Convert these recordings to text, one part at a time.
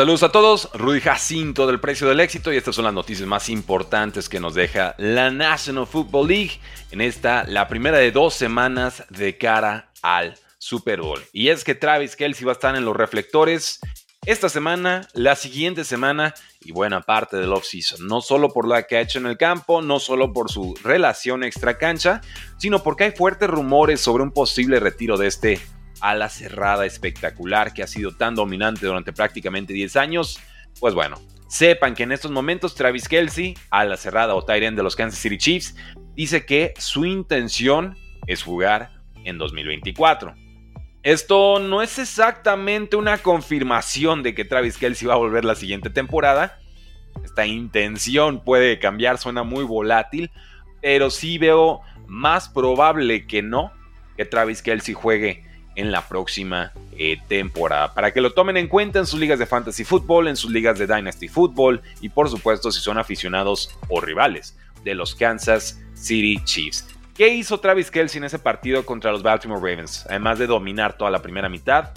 Saludos a todos, Rudy Jacinto del Precio del Éxito y estas son las noticias más importantes que nos deja la National Football League en esta, la primera de dos semanas de cara al Super Bowl. Y es que Travis Kelsey va a estar en los reflectores esta semana, la siguiente semana y buena parte del offseason. No solo por la que ha hecho en el campo, no solo por su relación extra cancha, sino porque hay fuertes rumores sobre un posible retiro de este ala cerrada espectacular que ha sido tan dominante durante prácticamente 10 años, pues bueno, sepan que en estos momentos Travis Kelsey, ala cerrada o tight de los Kansas City Chiefs, dice que su intención es jugar en 2024. Esto no es exactamente una confirmación de que Travis Kelsey va a volver la siguiente temporada. Esta intención puede cambiar, suena muy volátil, pero sí veo más probable que no que Travis Kelsey juegue en la próxima eh, temporada. Para que lo tomen en cuenta en sus ligas de fantasy football, en sus ligas de dynasty football y por supuesto si son aficionados o rivales de los Kansas City Chiefs. ¿Qué hizo Travis Kelsey en ese partido contra los Baltimore Ravens? Además de dominar toda la primera mitad,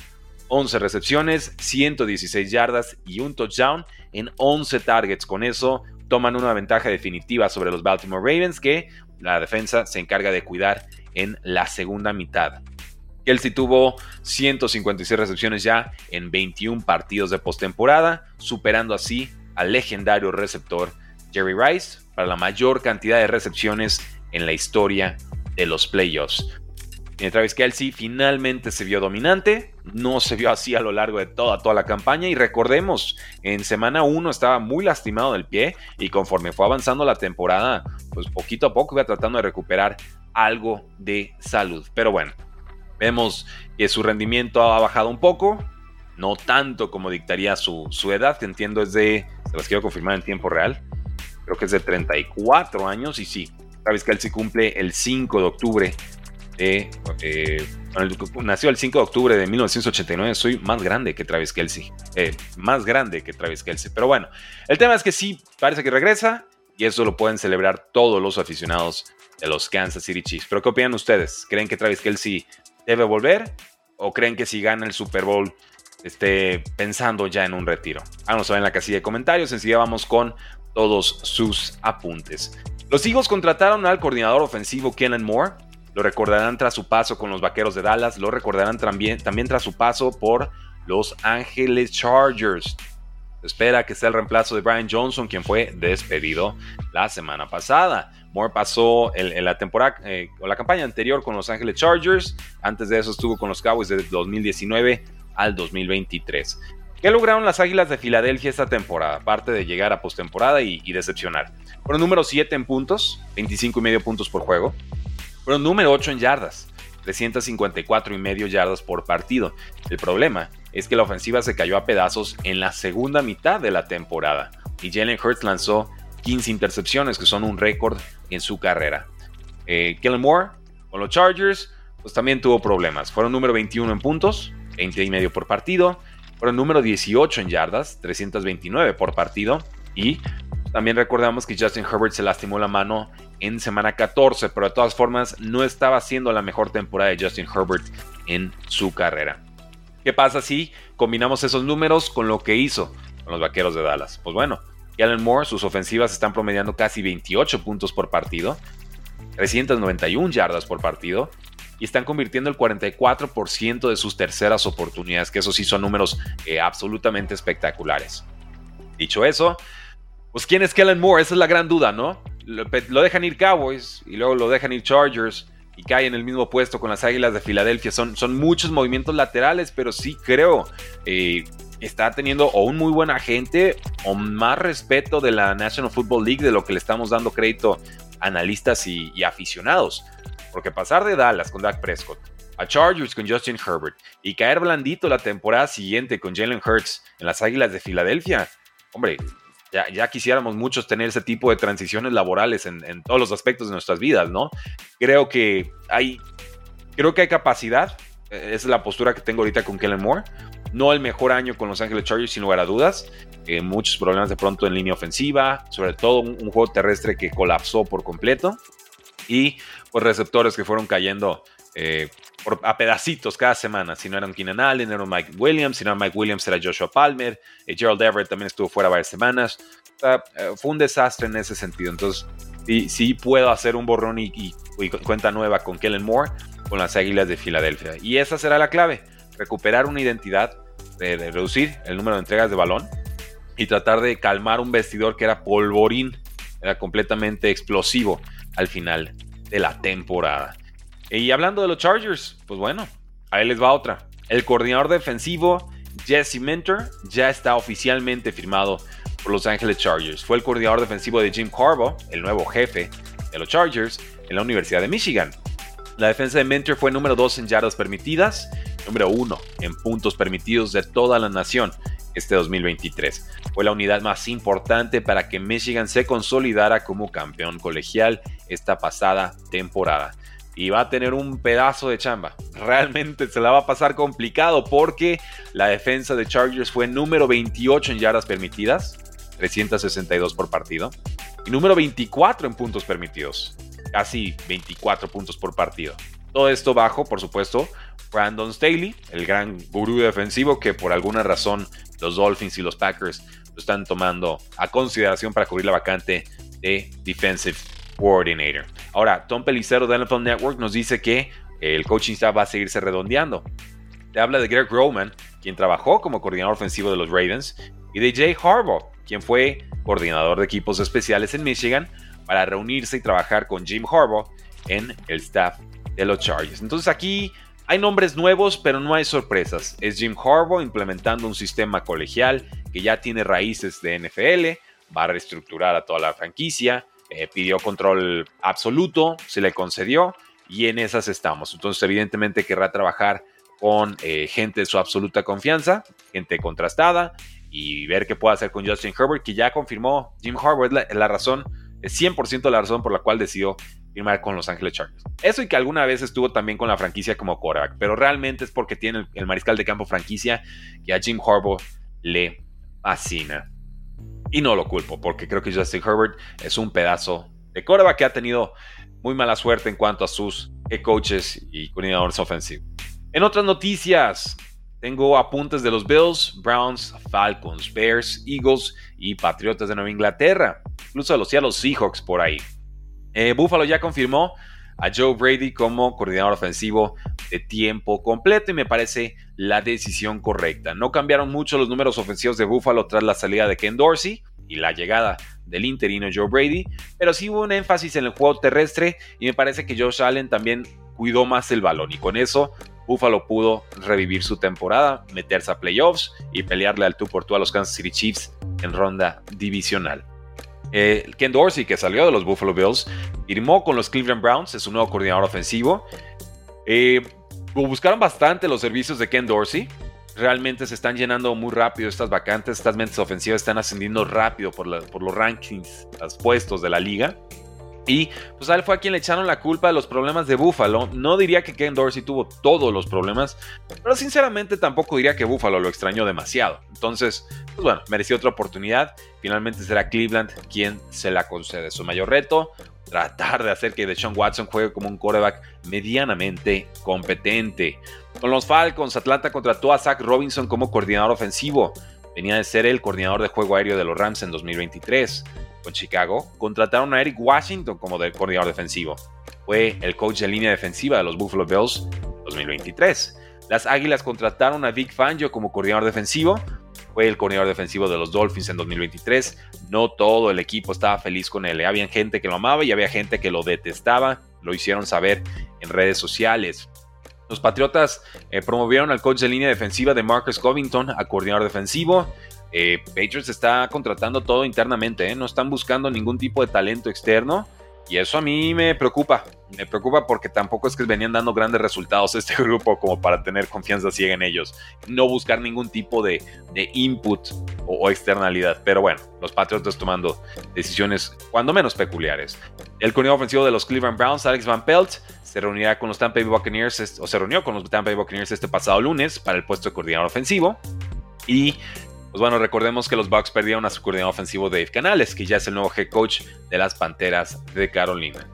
11 recepciones, 116 yardas y un touchdown en 11 targets. Con eso toman una ventaja definitiva sobre los Baltimore Ravens que la defensa se encarga de cuidar en la segunda mitad. Kelsey tuvo 156 recepciones ya en 21 partidos de postemporada, superando así al legendario receptor Jerry Rice para la mayor cantidad de recepciones en la historia de los playoffs. Travis Kelsey finalmente se vio dominante, no se vio así a lo largo de toda, toda la campaña y recordemos, en semana 1 estaba muy lastimado del pie y conforme fue avanzando la temporada, pues poquito a poco iba tratando de recuperar algo de salud. Pero bueno, Vemos que su rendimiento ha bajado un poco, no tanto como dictaría su, edad, que entiendo es de, se las quiero confirmar en tiempo real, creo que es de 34 años y sí, Travis Kelsey cumple el 5 de octubre de, eh, nació el 5 de octubre de 1989, soy más grande que Travis Kelsey, eh, más grande que Travis Kelsey, pero bueno, el tema es que sí, parece que regresa y eso lo pueden celebrar todos los aficionados de los Kansas City Chiefs. Pero ¿qué opinan ustedes? ¿Creen que Travis Kelsey debe volver? ¿O creen que si gana el Super Bowl esté pensando ya en un retiro? Vamos a ver en la casilla de comentarios. Enseguida vamos con todos sus apuntes. Los Eagles contrataron al coordinador ofensivo Kellen Moore. Lo recordarán tras su paso con los Vaqueros de Dallas. Lo recordarán también, también tras su paso por los Ángeles Chargers. espera que sea el reemplazo de Brian Johnson, quien fue despedido la semana pasada. Moore pasó en, la temporada eh, o la campaña anterior con Los Ángeles Chargers. Antes de eso estuvo con los Cowboys desde 2019 al 2023. ¿Qué lograron las Águilas de Filadelfia esta temporada? Aparte de llegar a postemporada y, y decepcionar. Fueron número 7 en puntos, 25 y medio puntos por juego. Fueron número 8 en yardas, 354 y medio yardas por partido. El problema es que la ofensiva se cayó a pedazos en la segunda mitad de la temporada y Jalen Hurts lanzó 15 intercepciones, que son un récord en su carrera. Eh, Kellen Moore con los Chargers, pues también tuvo problemas. Fueron número 21 en puntos, 20 y medio por partido. Fueron número 18 en yardas, 329 por partido. Y también recordamos que Justin Herbert se lastimó la mano en semana 14, pero de todas formas no estaba siendo la mejor temporada de Justin Herbert en su carrera. ¿Qué pasa si combinamos esos números con lo que hizo con los Vaqueros de Dallas? Pues bueno, Allen Moore, sus ofensivas están promediando casi 28 puntos por partido, 391 yardas por partido, y están convirtiendo el 44% de sus terceras oportunidades, que eso sí son números eh, absolutamente espectaculares. Dicho eso, pues ¿quién es Kellen Moore? Esa es la gran duda, ¿no? Lo, dejan ir Cowboys y luego lo dejan ir Chargers y cae en el mismo puesto con las Águilas de Filadelfia. Son, son muchos movimientos laterales, pero sí creo eh, está teniendo o un muy buen agente o más respeto de la National Football League de lo que le estamos dando crédito analistas y, aficionados. Porque pasar de Dallas con Dak Prescott a Chargers con Justin Herbert y caer blandito la temporada siguiente con Jalen Hurts en las Águilas de Filadelfia, hombre, ya, ya, quisiéramos muchos tener ese tipo de transiciones laborales en, en, todos los aspectos de nuestras vidas, ¿no? Creo que hay, creo que hay capacidad, esa es la postura que tengo ahorita con Kellen Moore, no el mejor año con Los Ángeles Chargers, sin lugar a dudas. Eh, muchos problemas de pronto en línea ofensiva, sobre todo un, juego terrestre que colapsó por completo. Y pues receptores que fueron cayendo eh, a pedacitos cada semana. Si no eran Keenan Allen, era Mike Williams. Si no era Mike Williams, era Joshua Palmer. Eh, Gerald Everett también estuvo fuera varias semanas. Eh, fue un desastre en ese sentido. Entonces, sí, sí puedo hacer un borrón y, cuenta nueva con Kellen Moore, con las Águilas de Filadelfia. Y esa será la clave. Recuperar una identidad, de reducir el número de entregas de balón y tratar de calmar un vestidor que era polvorín, era completamente explosivo al final de la temporada. Y hablando de los Chargers, pues bueno, ahí les va otra. El coordinador defensivo Jesse Minter ya está oficialmente firmado por Los Angeles Chargers. Fue el coordinador defensivo de Jim Harbaugh, el nuevo jefe de los Chargers, en la Universidad de Michigan. La defensa de Minter fue número 2 en yardas permitidas, número 1 en puntos permitidos de toda la nación este 2023. Fue la unidad más importante para que Michigan se consolidara como campeón colegial esta pasada temporada. Y va a tener un pedazo de chamba. Realmente se la va a pasar complicado porque la defensa de Chargers fue número 28 en yardas permitidas, 362 por partido, y número 24 en puntos permitidos, casi 24 puntos por partido. Todo esto bajo, por supuesto, Brandon Staley, el gran gurú defensivo que por alguna razón los Dolphins y los Packers lo están tomando a consideración para cubrir la vacante de Defensive Coordinator. Ahora, Tom Pelicero de NFL Network nos dice que el coaching staff va a seguirse redondeando. Te habla de Greg Roman, quien trabajó como coordinador ofensivo de los Ravens, y de Jay Harbaugh, quien fue coordinador de equipos especiales en Michigan, para reunirse y trabajar con Jim Harbaugh en el staff de los Chargers. Entonces aquí hay nombres nuevos, pero no hay sorpresas. Es Jim Harbaugh implementando un sistema colegial que ya tiene raíces de NFL, va a reestructurar a toda la franquicia, eh, pidió control absoluto, se le concedió y en esas estamos. Entonces evidentemente querrá trabajar con eh, gente de su absoluta confianza, gente contrastada y ver qué puede hacer con Justin Herbert, que ya confirmó Jim Harbaugh es la, la razón, es 100% la razón por la cual decidió firmar con Los Ángeles Chargers. Eso y que alguna vez estuvo también con la franquicia como quarterback, pero realmente es porque tiene el, mariscal de campo franquicia que a Jim Harbaugh le fascina. Y no lo culpo, porque creo que Justin Herbert es un pedazo de quarterback que ha tenido muy mala suerte en cuanto a sus coaches y coordinadores ofensivos. En otras noticias, tengo apuntes de los Bills, Browns, Falcons, Bears, Eagles y Patriotas de Nueva Inglaterra. Incluso los Seattle Seahawks por ahí. Eh, Buffalo ya confirmó a Joe Brady como coordinador ofensivo de tiempo completo y me parece la decisión correcta. No cambiaron mucho los números ofensivos de Buffalo tras la salida de Ken Dorsey y la llegada del interino Joe Brady, pero sí hubo un énfasis en el juego terrestre y me parece que Josh Allen también cuidó más el balón y con eso Buffalo pudo revivir su temporada, meterse a playoffs y pelearle al tú por tú a los Kansas City Chiefs en ronda divisional. Eh, Ken Dorsey, que salió de los Buffalo Bills, firmó con los Cleveland Browns, es su nuevo coordinador ofensivo. Eh, buscaron bastante los servicios de Ken Dorsey. Realmente se están llenando muy rápido estas vacantes, estas mentes ofensivas están ascendiendo rápido por, por los rankings, los puestos de la liga. Y pues a él fue a quien le echaron la culpa de los problemas de Buffalo. No diría que Ken Dorsey tuvo todos los problemas, pero sinceramente tampoco diría que Buffalo lo extrañó demasiado. Entonces, pues bueno, mereció otra oportunidad. Finalmente será Cleveland quien se la concede. Su mayor reto, tratar de hacer que Deshaun Watson juegue como un quarterback medianamente competente. Con los Falcons, Atlanta contrató a Zach Robinson como coordinador ofensivo. Venía de ser el coordinador de juego aéreo de los Rams en 2023 con Chicago, contrataron a Eric Washington como coordinador defensivo. Fue el coach de línea defensiva de los Buffalo Bills 2023. Las Águilas contrataron a Vic Fangio como coordinador defensivo. Fue el coordinador defensivo de los Dolphins en 2023. No todo el equipo estaba feliz con él. Había gente que lo amaba y había gente que lo detestaba. Lo hicieron saber en redes sociales. Los Patriotas eh, promovieron al coach de línea defensiva de Marcus Covington a coordinador defensivo eh, Patriots está contratando todo internamente, ¿eh? no están buscando ningún tipo de talento externo. Y eso a mí me preocupa. Me preocupa porque tampoco es que venían dando grandes resultados este grupo como para tener confianza ciega en ellos. No buscar ningún tipo de, input o, externalidad. Pero bueno, los Patriots están tomando decisiones cuando menos peculiares. El coordinador ofensivo de los Cleveland Browns, Alex Van Pelt, se reunirá con los Tampa Bay Buccaneers, o se reunió con los Tampa Bay Buccaneers este pasado lunes para el puesto de coordinador ofensivo. Y pues bueno, recordemos que los Bucks perdieron a su coordinador ofensivo Dave Canales, que ya es el nuevo head coach de las Panteras de Carolina.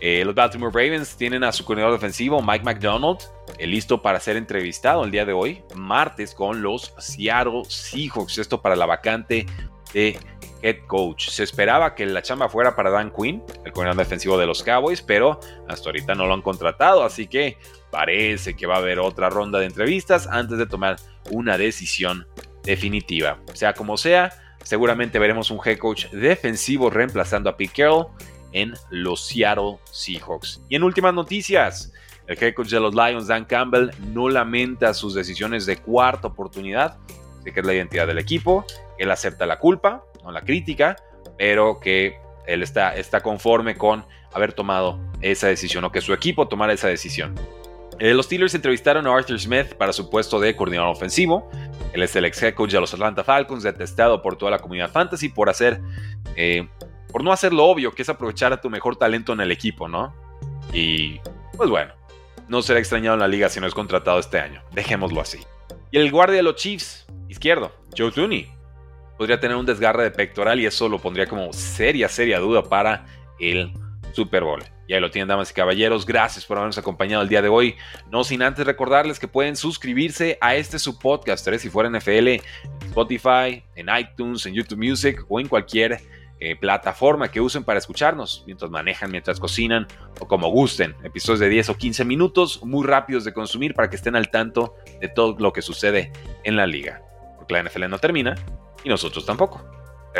Eh, los Baltimore Ravens tienen a su coordinador defensivo, Mike McDonald, eh, listo para ser entrevistado el día de hoy, martes, con los Seattle Seahawks. Esto para la vacante de head coach. Se esperaba que la chamba fuera para Dan Quinn, el coordinador defensivo de los Cowboys, pero hasta ahorita no lo han contratado, así que parece que va a haber otra ronda de entrevistas antes de tomar una decisión definitiva. Sea como sea, seguramente veremos un head coach defensivo reemplazando a Pete Carroll en los Seattle Seahawks. Y en últimas noticias, el head coach de los Lions, Dan Campbell, no lamenta sus decisiones de cuarta oportunidad, de que es la identidad del equipo, él acepta la culpa, no la crítica, pero que él está conforme con haber tomado esa decisión o que su equipo tomara esa decisión. Eh, los Steelers entrevistaron a Arthur Smith para su puesto de coordinador ofensivo. Él es el ex head coach de los Atlanta Falcons, detestado por toda la comunidad fantasy por hacer eh, por no hacer lo obvio, que es aprovechar a tu mejor talento en el equipo, ¿no? Y pues bueno, no será extrañado en la liga si no es contratado este año. Dejémoslo así. Y el guardia de los Chiefs, izquierdo, Joe Tooney, podría tener un desgarre de pectoral y eso lo pondría como seria, seria duda para el Super Bowl. Y ahí lo tienen, damas y caballeros. Gracias por habernos acompañado el día de hoy. No sin antes recordarles que pueden suscribirse a este su podcast, si fuera NFL, en Spotify, en iTunes, en YouTube Music o en cualquier eh, plataforma que usen para escucharnos, mientras manejan, mientras cocinan o como gusten. Episodios de 10 o 15 minutos, muy rápidos de consumir para que estén al tanto de todo lo que sucede en la liga. Porque la NFL no termina y nosotros tampoco.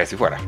si fuera.